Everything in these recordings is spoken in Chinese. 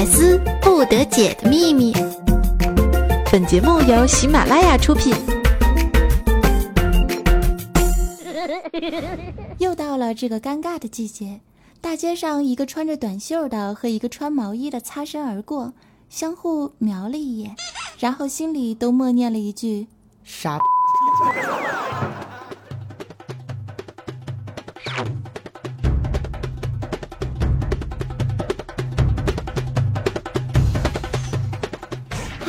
百思不得解的秘密。本节目由喜马拉雅出品。又到了这个尴尬的季节，大街上一个穿着短袖的和一个穿毛衣的擦身而过，相互瞄了一眼，然后心里都默念了一句“傻”。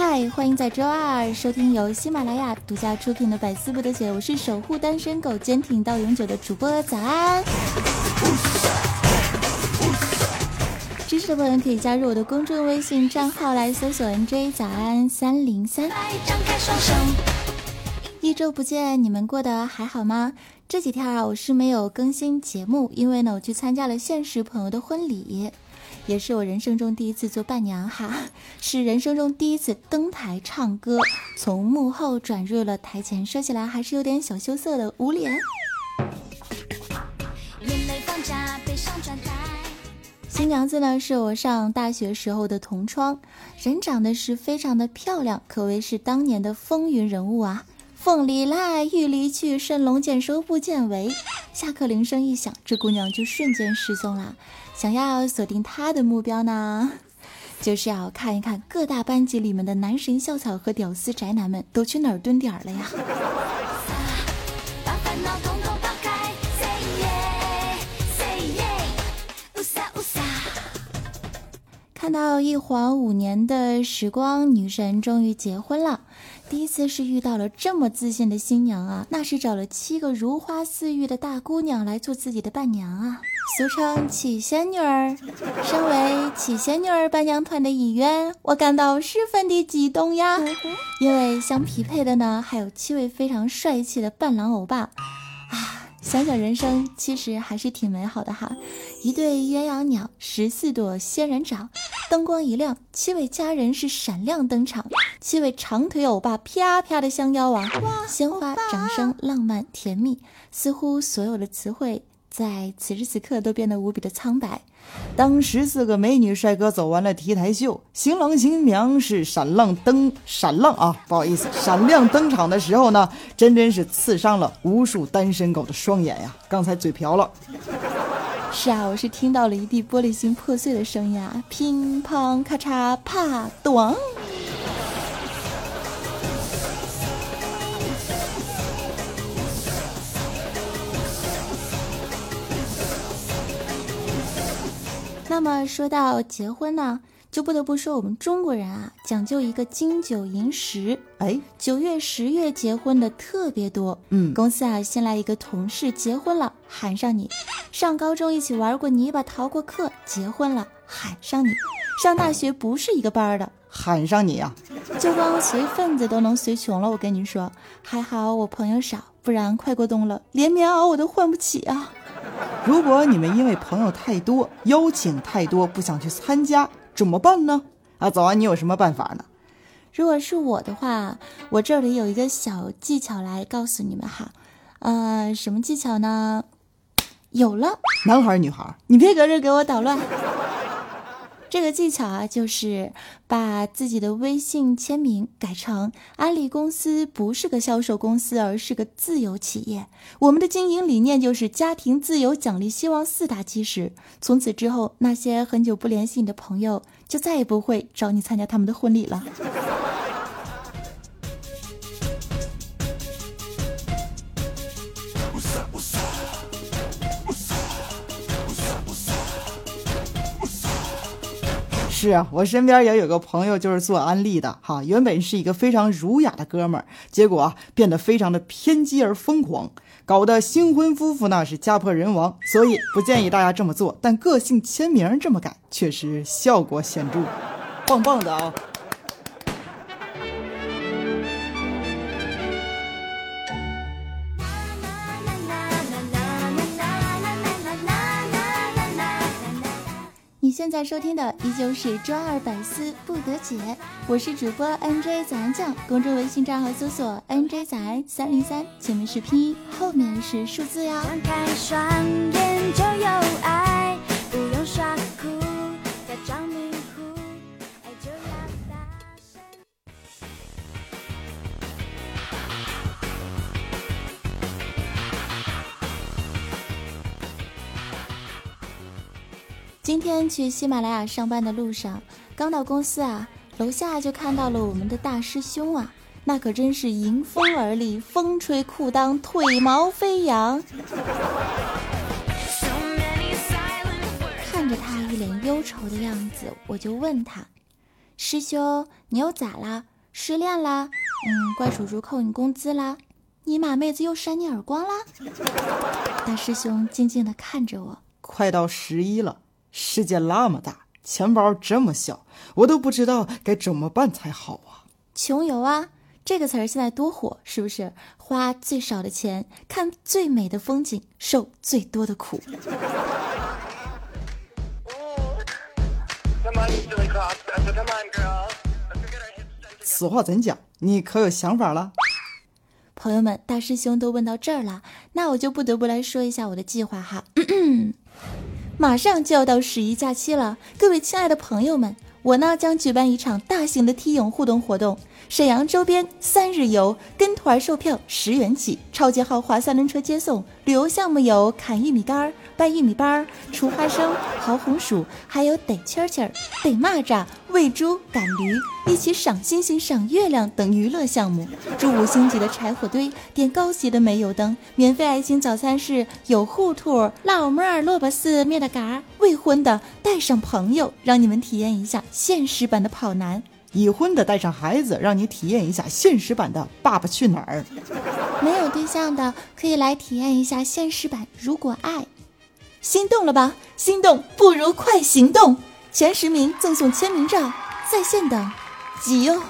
嗨，欢迎在周二收听由喜马拉雅独家出品的《百思不得解》，我是守护单身狗、坚挺到永久的主播早安。支持的朋友可以加入我的公众微信账号来搜索 “nj 早安三零三”。一周不见，你们过得还好吗？这几天啊，我是没有更新节目，因为呢，我去参加了现实朋友的婚礼。也是我人生中第一次做伴娘哈，是人生中第一次登台唱歌，从幕后转入了台前，说起来还是有点小羞涩的捂脸。新娘子呢是我上大学时候的同窗，人长得是非常的漂亮，可谓是当年的风云人物啊。凤里来玉里去，神龙见首不见尾。下课铃声一响，这姑娘就瞬间失踪了。想要锁定他的目标呢，就是要看一看各大班级里面的男神校草和屌丝宅男们都去哪儿蹲点了呀。看到一晃五年的时光，女神终于结婚了。第一次是遇到了这么自信的新娘啊，那是找了七个如花似玉的大姑娘来做自己的伴娘啊，俗称七仙女儿。身为七仙女儿伴娘团的一员，我感到十分的激动呀，因为相匹配的呢还有七位非常帅气的伴郎欧巴啊。想想人生，其实还是挺美好的哈。一对鸳鸯鸟，十四朵仙人掌，灯光一亮，七位佳人是闪亮登场，七位长腿欧巴啪啪的相邀啊！鲜花、掌声、浪漫、甜蜜，似乎所有的词汇。在此时此刻都变得无比的苍白。当十四个美女帅哥走完了 T 台秀，新郎新娘是闪亮登闪亮啊，不好意思，闪亮登场的时候呢，真真是刺伤了无数单身狗的双眼呀！刚才嘴瓢了。是啊，我是听到了一地玻璃心破碎的声音啊，乒乓咔嚓啪咚。那么说到结婚呢，就不得不说我们中国人啊，讲究一个金九银十。哎，九月、十月结婚的特别多。嗯，公司啊，新来一个同事结婚了，喊上你；上高中一起玩过泥巴、逃过课，结婚了，喊上你；上大学不是一个班的，喊上你呀。就光随份子都能随穷了，我跟你说，还好我朋友少，不然快过冬了，连棉袄我都换不起啊。如果你们因为朋友太多，邀请太多，不想去参加，怎么办呢？啊，早安，你有什么办法呢？如果是我的话，我这里有一个小技巧来告诉你们哈。呃，什么技巧呢？有了，男孩女孩，你别搁这给我捣乱。这个技巧啊，就是把自己的微信签名改成“安利公司不是个销售公司，而是个自由企业”。我们的经营理念就是家庭自由、奖励、希望四大基石。从此之后，那些很久不联系你的朋友，就再也不会找你参加他们的婚礼了。是啊，我身边也有个朋友，就是做安利的哈。原本是一个非常儒雅的哥们儿，结果变得非常的偏激而疯狂，搞得新婚夫妇那是家破人亡。所以不建议大家这么做，但个性签名这么改，确实效果显著，棒棒的啊！现在收听的依旧是周二百思不得解，我是主播 NJ 早安酱，公众微信账号搜索 NJ 早安三零三，前面是拼音，后面是数字呀。张开双眼就有爱，今天去喜马拉雅上班的路上，刚到公司啊，楼下就看到了我们的大师兄啊，那可真是迎风而立，风吹裤裆，腿毛飞扬。看着他一脸忧愁的样子，我就问他：“师兄，你又咋啦？失恋啦？嗯，怪叔叔扣你工资啦？你马妹子又扇你耳光啦？”大师兄静静地看着我，快到十一了。世界那么大，钱包这么小，我都不知道该怎么办才好啊！穷游啊，这个词儿现在多火，是不是？花最少的钱，看最美的风景，受最多的苦。此话怎讲？你可有想法了？朋友们，大师兄都问到这儿了，那我就不得不来说一下我的计划哈。马上就要到十一假期了，各位亲爱的朋友们，我呢将举办一场大型的梯泳互动活动，沈阳周边三日游，跟团售票十元起，超级豪华三轮车接送，旅游项目有砍玉米杆儿、掰玉米棒、除花生、刨红薯，还有逮蛐蛐、逮蚂蚱、喂猪、赶驴。一起赏星星、赏月亮等娱乐项目，住五星级的柴火堆，点高级的煤油灯，免费爱心早餐是有糊兔、老妹儿、萝卜丝、面的嘎。未婚的带上朋友，让你们体验一下现实版的跑男；已婚的带上孩子，让你体验一下现实版的爸爸去哪儿；没有对象的可以来体验一下现实版如果爱。心动了吧？心动不如快行动！前十名赠送签名照，在线等。急哟，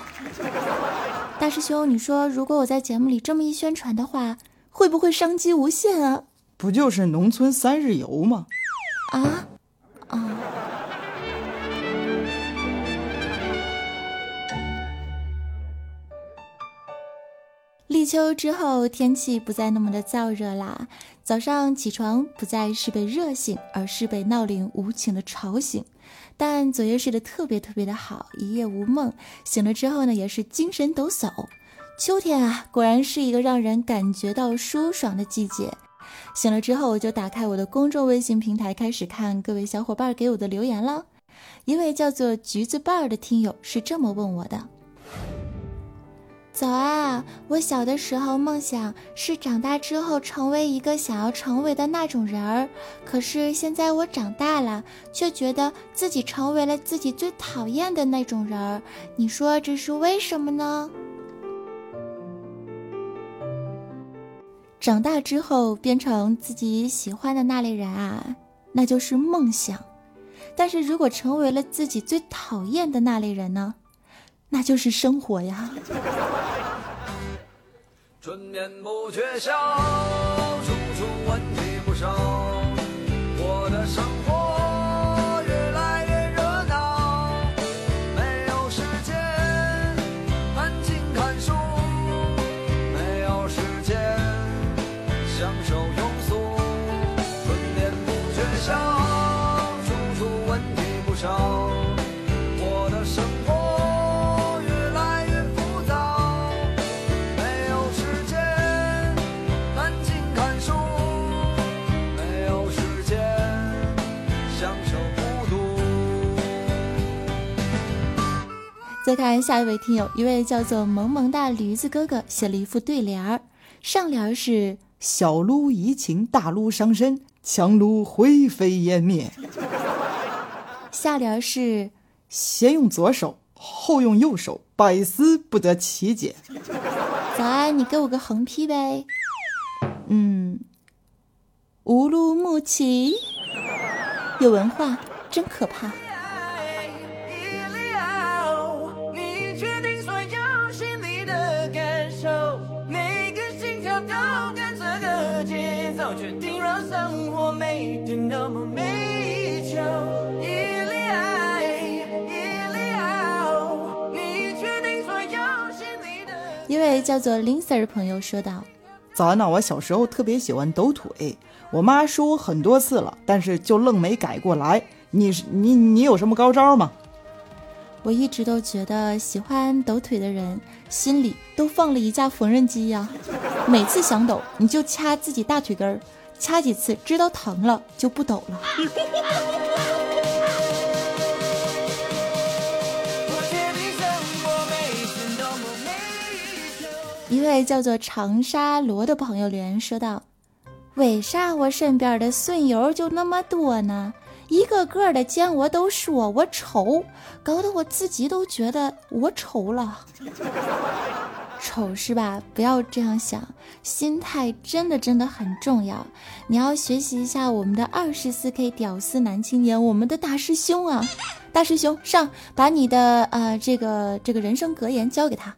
大师兄，你说如果我在节目里这么一宣传的话，会不会商机无限啊？不就是农村三日游吗？啊啊！立秋之后，天气不再那么的燥热啦。早上起床不再是被热醒，而是被闹铃无情的吵醒。但昨夜睡得特别特别的好，一夜无梦。醒了之后呢，也是精神抖擞。秋天啊，果然是一个让人感觉到舒爽的季节。醒了之后，我就打开我的公众微信平台，开始看各位小伙伴给我的留言了。一位叫做橘子瓣儿的听友是这么问我的。早啊！我小的时候梦想是长大之后成为一个想要成为的那种人儿，可是现在我长大了，却觉得自己成为了自己最讨厌的那种人儿。你说这是为什么呢？长大之后变成自己喜欢的那类人啊，那就是梦想；但是如果成为了自己最讨厌的那类人呢？那就是生活呀。春眠不觉晓，处处问题不少。再看下一位听友，一位叫做萌萌的驴子哥哥写了一副对联儿，上联是“小撸怡情，大撸伤身，强撸灰飞烟灭”，下联是“先用左手，后用右手，百思不得其解”。早安，你给我个横批呗。嗯，乌鲁木齐，有文化真可怕。确定所有心里的感受，每个心跳都跟这个节奏，决定让生活每天那么美。一位叫做林 Sir 朋友说道：“早安呢，我小时候特别喜欢抖腿，我妈说我很多次了，但是就愣没改过来。你你你有什么高招吗？”我一直都觉得喜欢抖腿的人心里都放了一架缝纫机呀每次想抖你就掐自己大腿根儿掐几次知道疼了就不抖了。一位叫做长沙罗的朋友留言说道为啥我身边的损友就那么多呢？一个个的见我都说我丑，搞得我自己都觉得我丑了。丑是吧？不要这样想，心态真的真的很重要。你要学习一下我们的二十四 K 屌丝男青年，我们的大师兄啊！大师兄上，把你的呃这个这个人生格言交给他。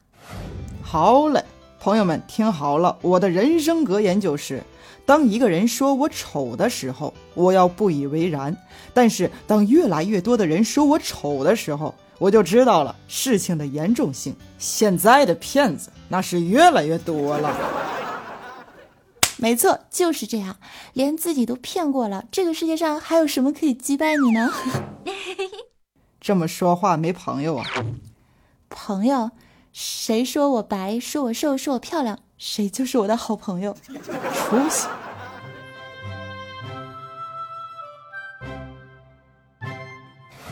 好嘞。”朋友们，听好了，我的人生格言就是：当一个人说我丑的时候，我要不以为然；但是当越来越多的人说我丑的时候，我就知道了事情的严重性。现在的骗子那是越来越多了。没错，就是这样，连自己都骗过了，这个世界上还有什么可以击败你呢？这么说话没朋友啊？朋友。谁说我白，说我瘦，说我漂亮，谁就是我的好朋友。出息！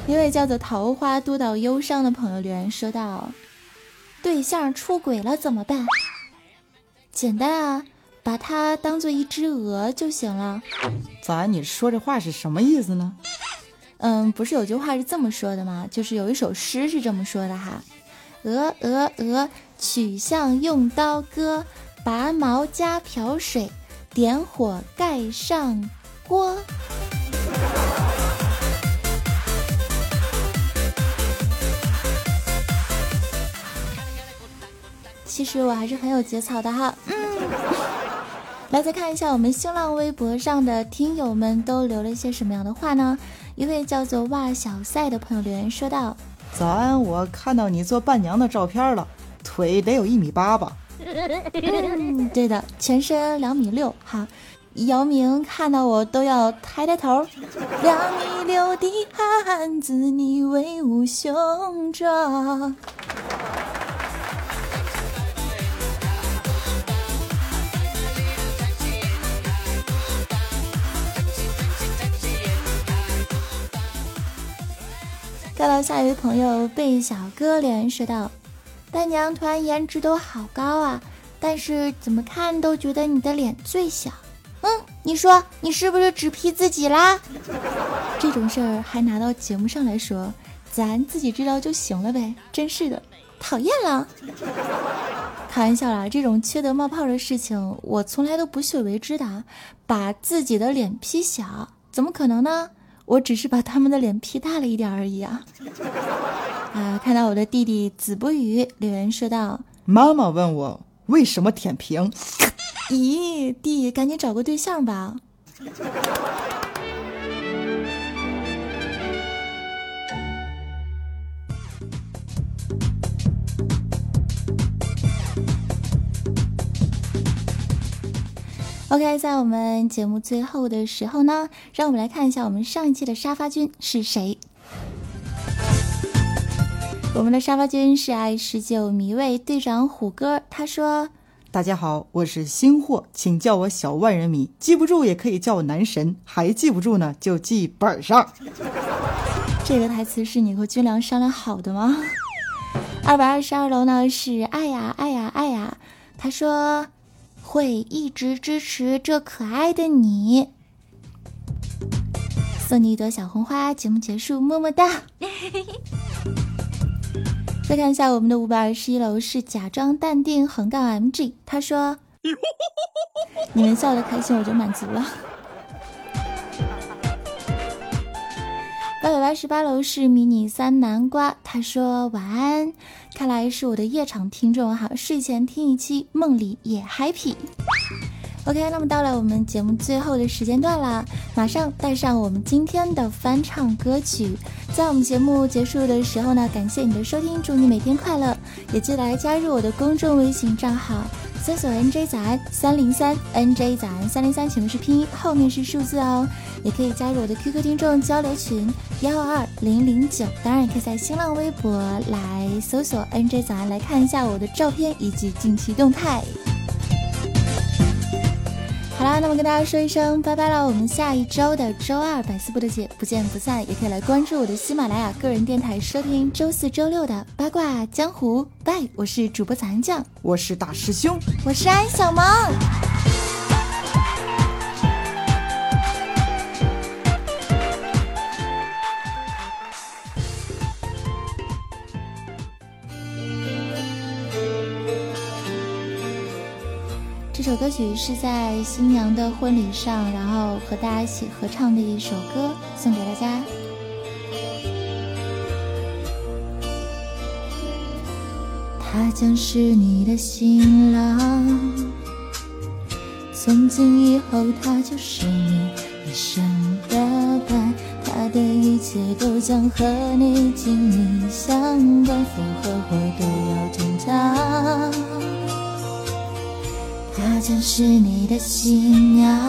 一位叫做桃花督导忧伤的朋友留言说道：“对象出轨了怎么办？简单啊，把他当做一只鹅就行了。”咋你说这话是什么意思呢？嗯，不是有句话是这么说的吗？就是有一首诗是这么说的哈。鹅鹅鹅，曲项用刀割，拔毛加瓢水，点火盖上锅。其实我还是很有节操的哈。嗯，来再看一下我们新浪微博上的听友们都留了一些什么样的话呢？一位叫做哇小赛的朋友留言说道。早安，我看到你做伴娘的照片了，腿得有一米八吧？嗯，对的，全身两米六。哈，姚明看到我都要抬抬头。两米六的汉子，你威武雄壮。再来下一位朋友贝小哥留言说道：“伴娘团颜值都好高啊，但是怎么看都觉得你的脸最小。嗯，你说你是不是只 P 自己啦？这种事儿还拿到节目上来说，咱自己知道就行了呗。真是的，讨厌了。开玩笑啦，这种缺德冒泡的事情我从来都不屑为之的。把自己的脸 P 小，怎么可能呢？”我只是把他们的脸 P 大了一点而已啊！啊，看到我的弟弟子不语留言说道：“妈妈问我为什么舔屏？咦，弟，赶紧找个对象吧。” OK，在我们节目最后的时候呢，让我们来看一下我们上一期的沙发君是谁。我们的沙发君是爱十九迷味队长虎哥，他说：“大家好，我是新货，请叫我小万人迷，记不住也可以叫我男神，还记不住呢就记本上。”这个台词是你和军良商量好的吗？二百二十二楼呢是爱呀爱呀爱呀，他说。会一直支持这可爱的你，送你一朵小红花。节目结束，么么哒。再看一下我们的五百二十一楼是假装淡定横杠 MG，他说：“ 你们笑得开心，我就满足了。”八百八十八楼是迷你三南瓜，他说：“晚安。”看来是我的夜场听众哈，睡前听一期，梦里也 happy。OK，那么到了我们节目最后的时间段啦，马上带上我们今天的翻唱歌曲。在我们节目结束的时候呢，感谢你的收听，祝你每天快乐，也记得来加入我的公众微信账号。搜索 NJ 早安三零三，NJ 早安三零三，前面是拼音，后面是数字哦。也可以加入我的 QQ 听众交流群幺二二零零九，当然也可以在新浪微博来搜索 NJ 早安，来看一下我的照片以及近期动态。好啦，那么跟大家说一声拜拜了。我们下一周的周二百思不得解不见不散，也可以来关注我的喜马拉雅个人电台，收听周四周六的八卦江湖。拜，我是主播残酱，我是大师兄，我是安小萌。这首歌曲是在新娘的婚礼上，然后和大家一起合唱的一首歌，送给大家。他将是你的新郎，从今以后他就是你一生的伴，他的一切都将和你紧密相关，福和祸都要听他。她将是你的新娘，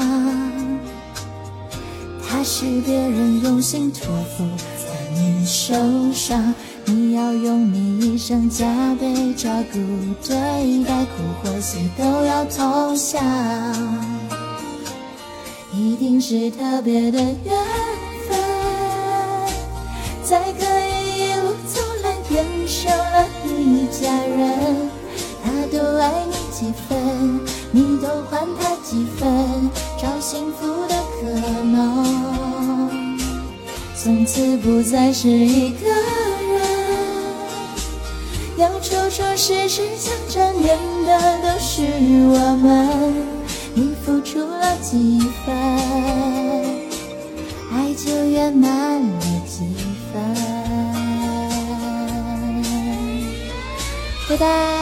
她是别人用心托付在你手上，你要用你一生加倍照顾对待，苦或喜都要同享，一定是特别的缘分，才可以一路走来变成了一家人，他都爱你几分。你都还他几分，找幸福的可能，从此不再是一个人。要处处时时想着念的都是我们，你付出了几分，爱就圆满了几分。拜拜。